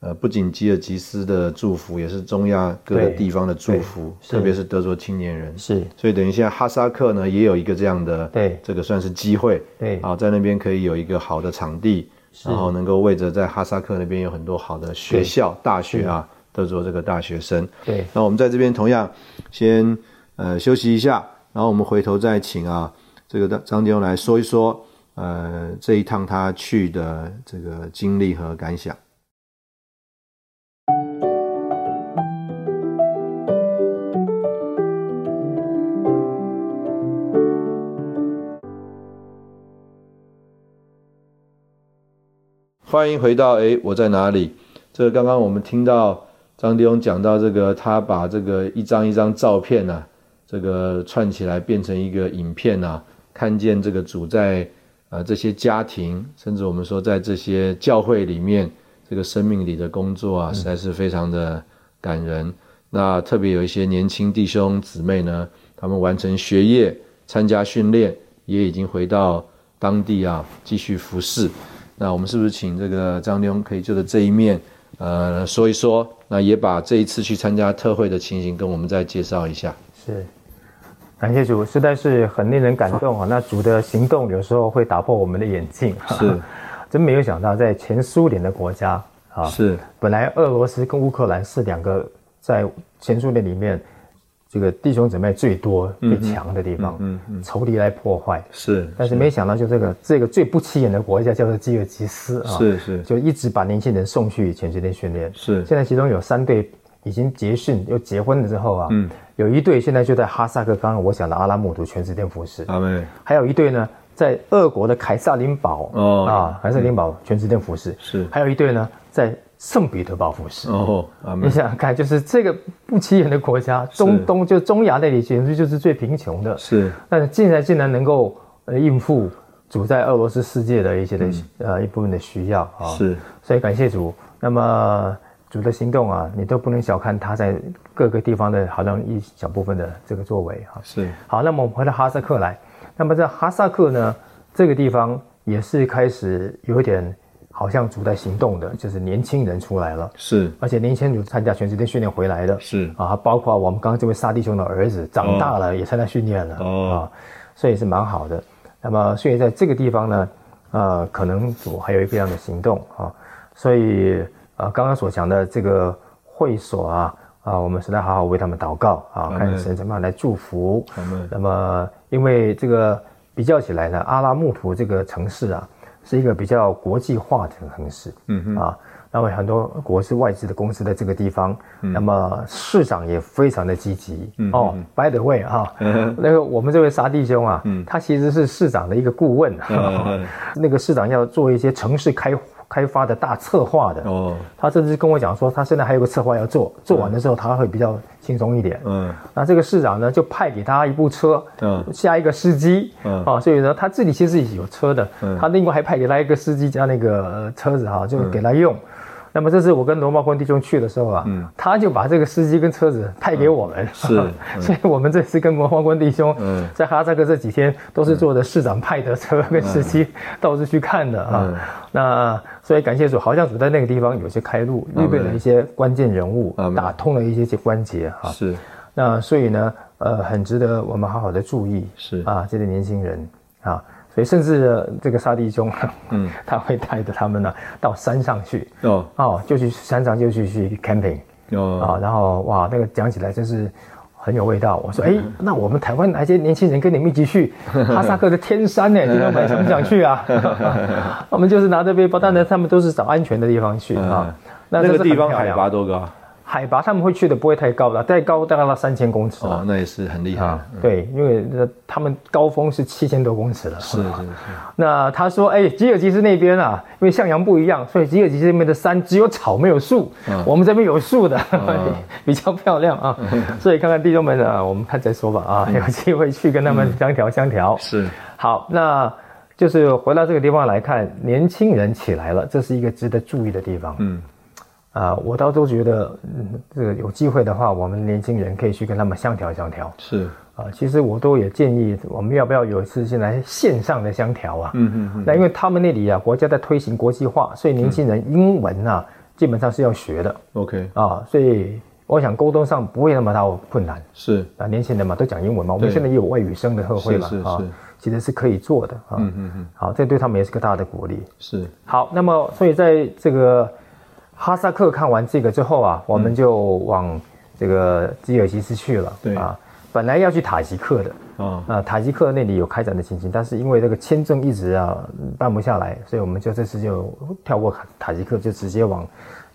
呃不仅吉尔吉斯的祝福，也是中亚各个地方的祝福，特别是德州青年人。是所以等于现在哈萨克呢也有一个这样的，对这个算是机会，对啊，在那边可以有一个好的场地，然后能够为着在哈萨克那边有很多好的学校、大学啊，德州这个大学生。对，那我们在这边同样先呃休息一下，然后我们回头再请啊这个张弟兄来说一说呃这一趟他去的这个经历和感想。欢迎回到诶，我在哪里？这个刚刚我们听到张弟兄讲到这个，他把这个一张一张照片呢、这个串起来变成一个影片啊，看见这个主在呃这些家庭，甚至我们说在这些教会里面，这个生命里的工作啊，实在是非常的感人。那特别有一些年轻弟兄姊妹呢，他们完成学业、参加训练，也已经回到当地啊，继续服侍。那我们是不是请这个张弟兄可以就着这一面，呃，说一说？那也把这一次去参加特会的情形跟我们再介绍一下。是，感谢主，实在是很令人感动 啊！那主的行动有时候会打破我们的眼镜，是，真没有想到在前苏联的国家啊，是，本来俄罗斯跟乌克兰是两个在前苏联里面这个弟兄姊妹最多、最强的地方，嗯嗯仇敌来破坏，是，但是没想到就这个这个最不起眼的国家叫做基尔吉斯啊，是是。就一直把年轻人送去全世界训练，是。现在其中有三对已经结训又结婚了之后啊，嗯，有一对现在就在哈萨克，刚刚我讲的阿拉木图全职店服侍，阿妹，还有一对呢在俄国的凯撒林堡哦。啊，凯撒林堡全职店服侍，是。还有一对呢在圣彼得堡服饰。哦，你，想想看，就是这个不起眼的国家，中东就中亚那里简直就是最贫穷的，是，但是竟然竟然能够呃应付主在俄罗斯世界的一些的、呃一部分的需要啊，嗯是，所以感谢主。那么主的行动啊，你都不能小看他在各个地方的好像一小部分的这个作为哈。是，好，那么我们回到哈萨克来，那么在哈萨克呢这个地方也是开始有一点好像主在行动的，就是年轻人出来了。是，而且年轻人参加全世界训练回来的，是。啊，包括我们刚刚这位沙弟兄的儿子长大了也参加训练了，哦。啊，所以是蛮好的。那么，所以在这个地方呢，呃，可能主还有一个样的行动啊，所以呃，刚刚所讲的这个会所啊，啊，我们实在好好为他们祷告啊，看神怎么样来祝福。那么，因为这个比较起来呢，阿拉木图这个城市啊，是一个比较国际化的城市，嗯哼，啊，那么很多国是外资的公司在这个地方，嗯那么市长也非常的积极、哦。By the way 哈、嗯那个我们这位沙弟兄啊，他其实是市长的一个顾问，嗯那个市长要做一些城市开开发的大策划的。哦，他甚至跟我讲说，他现在还有个策划要做，做完的时候他会比较轻松一点。嗯。那这个市长呢，就派给他一部车，嗯。下一个司机，嗯。啊，所以呢，他自己其实有车的，嗯。他另外还派给他一个司机加那个、呃车子哈、就给他用。那么这次我跟罗茂坤弟兄去的时候啊，他就把这个司机跟车子派给我们，嗯 是嗯。所以我们这次跟罗茂坤弟兄嗯。在哈萨克这几天都是坐的市长派的车跟司机到处去看的啊。嗯。那所以感谢主，好像主在那个地方有些开路，预备了一些关键人物打通了一些些关节哈。是。那所以呢，呃，很值得我们好好的注意，是。啊，这些年轻人啊，所以甚至呃这个沙地兄，嗯，他会带着他们呢到山上去，哦哦，就去山上就去去 camping 哦啊，然后哇，那个讲起来真是很有味道。我说，哎，那我们台湾哪些年轻人跟你们一起去 哈萨克的天山呢？听众们想不想去啊？我们就是拿着背包，当然他们都是找安全的地方去啊。那个地方海拔多高？海拔他们会去的不会太高的，再高大概到三千公尺哦，那也是很厉害。对，因为他们高峰是七千多公尺了。是是是。那他说，哎，吉尔吉斯那边啊，因为向阳不一样，所以吉尔吉斯那边的山只有草没有树。我们这边有树的，比较漂亮啊。所以看看弟兄们啊，我们看再说吧啊，有机会去跟他们相调相调。是。好，那就是回到这个地方来看，年轻人起来了，这是一个值得注意的地方。嗯。啊，我倒都觉得，嗯，这个有机会的话，我们年轻人可以去跟他们相调相调。是啊，其实我都也建议，我们要不要有一次先来线上的相调啊？嗯嗯嗯。那因为他们那里啊，国家在推行国际化，所以年轻人英文啊，基本上是要学的。OK 啊，所以我想沟通上不会那么大困难。是啊，年轻人嘛都讲英文嘛，我们现在也有外语生的社会嘛，啊，其实是可以做的啊。嗯嗯嗯。好，这对他们也是个大的鼓励。是好，那么所以在这个。哈萨克看完这个之后啊，我们就往这个吉尔吉斯去了。对啊，本来要去塔吉克的啊，啊，塔吉克那里有开展的情形，但是因为这个签证一直啊办不下来，所以我们就这次就跳过塔吉克，就直接往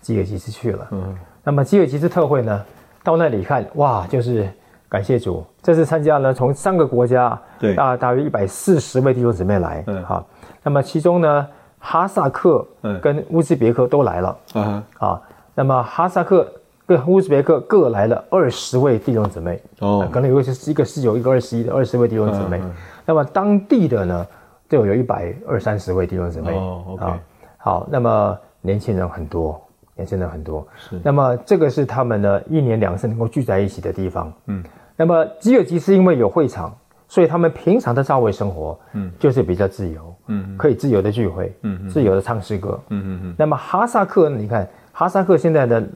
吉尔吉斯去了。嗯，那么吉尔吉斯特会呢，到那里看哇，就是感谢主，这次参加呢从三个国家，对，大大约一百四十位弟兄姊妹来。嗯，好，那么其中呢。哈萨克跟乌兹别克都来了。啊啊，那么哈萨克跟乌兹别克各来了二十位弟兄姊妹。哦，可能有一是一个十九，一个二十一的二十位弟兄姊妹，那么当地的呢就有一百二三十位弟兄姊妹。哦，OK，好，那么年轻人很多，年轻人很多。是，那么这个是他们呢一年两次能够聚在一起的地方，嗯，那么吉尔吉斯因为有会场。所以他们平常的教会生活，嗯，就是比较自由，嗯，可以自由的聚会，嗯，自由的唱诗歌，嗯嗯嗯。那么哈萨克，你看哈萨克现在的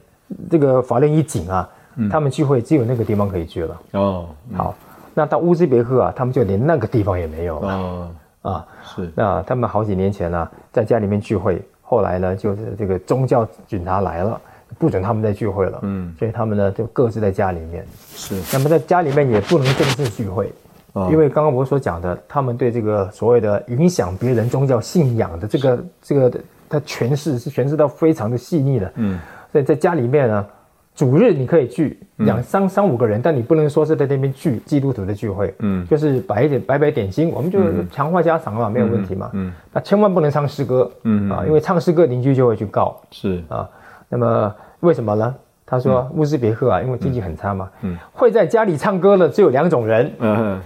这个法令一紧啊，他们聚会只有那个地方可以聚了。哦，好，那到乌兹别克啊，他们就连那个地方也没有了。哦，啊，是。那他们好几年前呢，在家里面聚会，后来呢，就是这个宗教警察来了，不准他们再聚会了。嗯，所以他们呢就各自在家里面。是。那么在家里面也不能正式聚会。因为刚刚我所讲的，他们对这个所谓的影响别人宗教信仰的这个这个，他诠释是诠释到非常的细腻的。嗯，所以在家里面呢，主日你可以聚两三三五个人，但你不能说是在那边聚基督徒的聚会。嗯，就是摆一点摆摆点心，我们就强化家常嘛，没有问题嘛。嗯，那千万不能唱诗歌。嗯啊，因为唱诗歌邻居就会去告。是啊，那么为什么呢？他说：“乌兹别克啊，因为经济很差嘛，会在家里唱歌的只有两种人，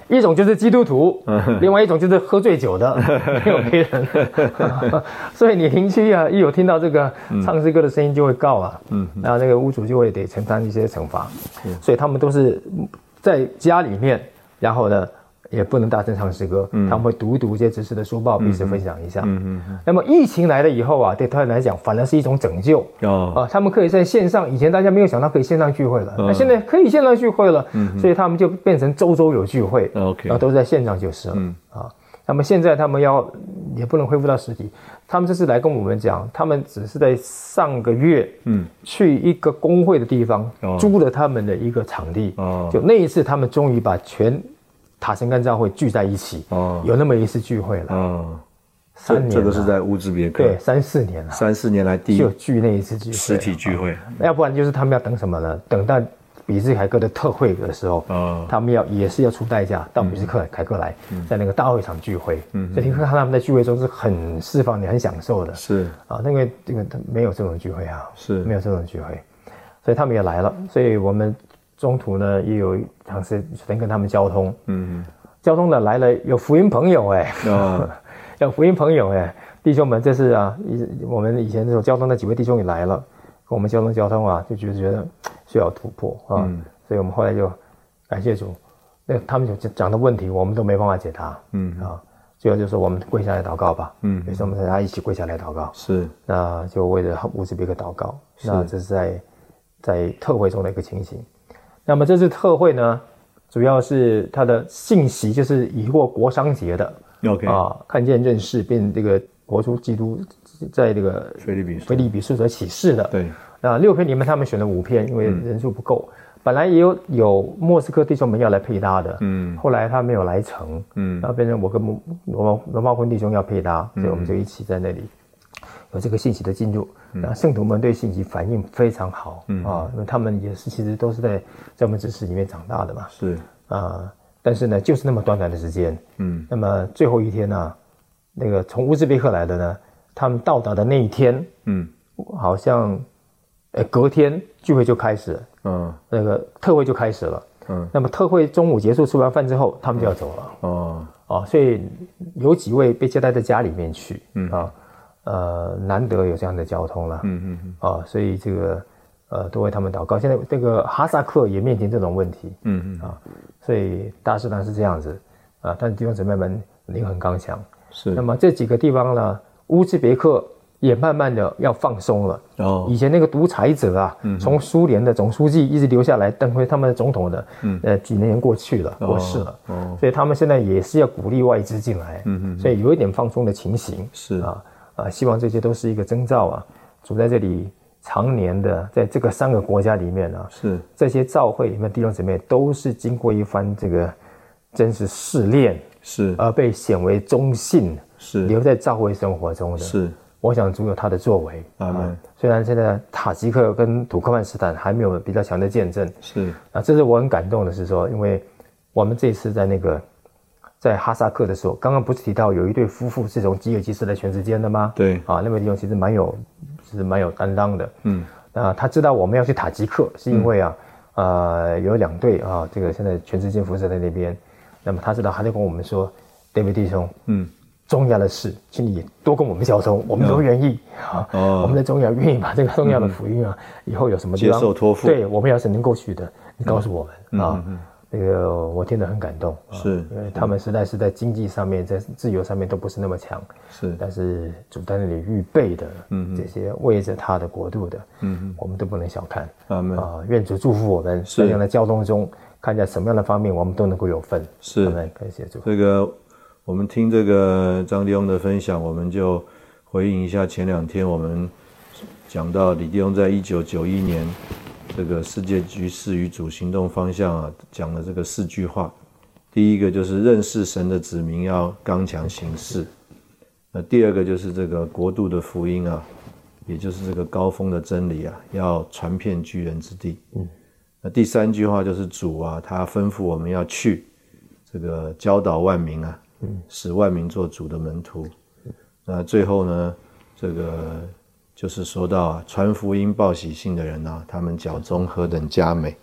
一种就是基督徒，另外一种就是喝醉酒的，没有别人。所以你邻居啊，一有听到这个唱诗歌的声音，就会告啊，然后那个屋主就会得承担一些惩罚。所以他们都是在家里面，然后呢。”也不能大声唱诗歌，他们会读一读一些知识的书报，彼此分享一下。嗯嗯。那么疫情来了以后啊，对他们来讲反而是一种拯救。哦。啊，他们可以在线上，以前大家没有想到可以线上聚会了，那现在可以线上聚会了，嗯，所以他们就变成周周有聚会，OK，然后都在线上就是了，嗯。啊。那么现在他们要也不能恢复到实体，他们这次来跟我们讲，他们只是在上个月，嗯，去一个工会的地方租了他们的一个场地，哦，就那一次他们终于把全。塔什干教会聚在一起，哦，有那么一次聚会了，嗯，三年，这个是在乌兹别克，对，三四年了，三四年来第一就聚那一次聚会实体聚会，要不然就是他们要等什么呢？等到比斯凯克的特会的时候，哦，他们要也是要出代价到比斯克凯克来，在那个大会场聚会，嗯，所以你看他们在聚会中是很释放、你很享受的，是。啊，那个这个没有这种聚会啊，是。没有这种聚会，所以他们也来了，所以我们。中途呢，也有尝试能跟他们交通，嗯，交通的来了有福音朋友哎，有福音朋友哎，弟兄们，这是啊，以我们以前这种交通的几位弟兄也来了，跟我们交通交通啊，就觉得觉得需要突破啊，所以我们后来就感谢主，那他们讲讲的问题我们都没办法解答，嗯。啊，最后就是我们跪下来祷告吧，嗯，于是我们大家一起跪下来祷告，是，那就为了乌兹别克祷告，那这是在在特会中的一个情形。那么这次特会呢，主要是它的信息就是以过国商节的，OK。啊，看见认识并这个国出基督在这个菲利比菲利比书所启示的，对，那六篇里面他们选了五篇，因为人数不够，本来也有有莫斯科弟兄们要来配搭的，嗯。后来他没有来成，嗯。然后变成我跟罗罗罗茂坤弟兄要配搭，所以我们就一起在那里有这个信息的进入。那圣徒们对信息反应非常好，啊，因为他们也是其实都是在在我们知识里面长大的嘛，是，啊，但是呢，就是那么短短的时间，嗯。那么最后一天呢、那个从乌兹别克来的呢，他们到达的那一天，嗯。好像，呃，隔天聚会就开始了，嗯。那个特会就开始了。嗯。那么特会中午结束吃完饭之后，他们就要走了。哦。哦，所以有几位被接待在家里面去，嗯。啊，呃，难得有这样的交通了，嗯嗯嗯。啊，所以这个呃都为他们祷告。现在这个哈萨克也面临这种问题，嗯嗯。啊，所以大使堂是这样子。啊，但弟兄姊妹们灵很刚强。是。那么这几个地方呢，乌兹别克也慢慢的要放松了。哦。以前那个独裁者啊，从苏联的总书记一直留下来登辉他们的总统的，嗯。呃，几年过去了，过世了，哦。所以他们现在也是要鼓励外资进来，嗯。所以有一点放松的情形，是。啊啊，希望这些都是一个征兆啊，主在这里常年的在这个三个国家里面啊，是这些教会里面弟兄姊妹都是经过一番这个真是试炼，是而被显为忠信，是留在教会生活中的。是我想主有他的作为。啊虽然现在塔吉克跟土克曼斯坦还没有比较强的见证，是啊，这是我很感动的是说，因为我们这次在那个在哈萨克的时候，刚刚不是提到有一对夫妇是从吉尔吉斯来全时间的吗？对。啊，那位弟兄其实蛮有是蛮有担当的。嗯。啊，他知道我们要去塔吉克，是因为啊，呃，有两队啊，这个现在全世界辐射在那边，那么他知道，他就跟我们说，David 弟兄，嗯。重要的事，请你多跟我们交通，我们都愿意啊。哦。我们在中亚愿意把这个重要的福音啊，以后有什么地方？接受托付。对我们要是能够去的，你告诉我们啊嗯嗯。这个我听得很感动，啊是因为他们实在是在经济上面、在自由上面都不是那么强，是但是主在那里预备的，嗯这些为着他的国度的，嗯我们都不能小看啊！愿主祝福我们，在这样的交通中，看在什么样的方面，我们都能够有份。是感谢主。这个我们听这个张弟兄的分享，我们就回应一下前两天我们讲到李弟兄在一九九一年这个世界局势与主行动方向啊，讲了这个四句话。第一个就是认识神的子民要刚强行事，那第二个就是这个国度的福音啊，也就是这个高峰的真理啊，要传遍居人之地。嗯，那第三句话就是主啊，他吩咐我们要去。这个教导万民啊，使万民做主的门徒。那最后呢，这个就是说到啊，传福音报喜信的人啊，他们脚中何等佳美。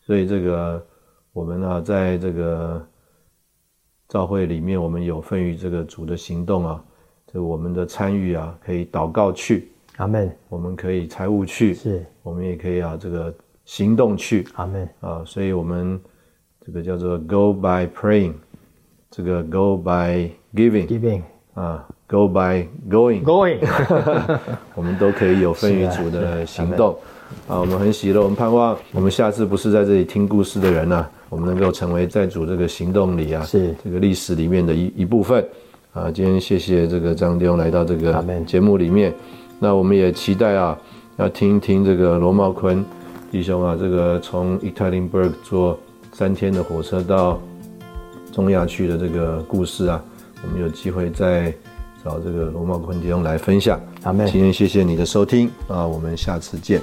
所以这个我们啊，在这个教会里面，我们有份于这个主的行动啊，这我们的参与啊，可以祷告去，阿门。我们可以财务去，是我们也可以啊，这个行动去。阿门。啊，所以我们这个叫做 go by praying，这个 go by giving Giving 啊，go by going，going 我们都可以有分于主的行动。啊。我们很喜乐，我们盼望我们下次不是在这里听故事的人呢、我们能够成为在主这个行动里啊，是。这个历史里面的一一部分。啊。今天谢谢这个张弟兄来到这个节目里面，那我们也期待啊，要听一听这个罗茂坤弟兄啊，这个从 e a t e r i n b u r g 坐三天的火车到中亚去的这个故事啊，我们有机会再找这个罗茂坤弟兄来分享。今天谢谢你的收听啊，我们下次见。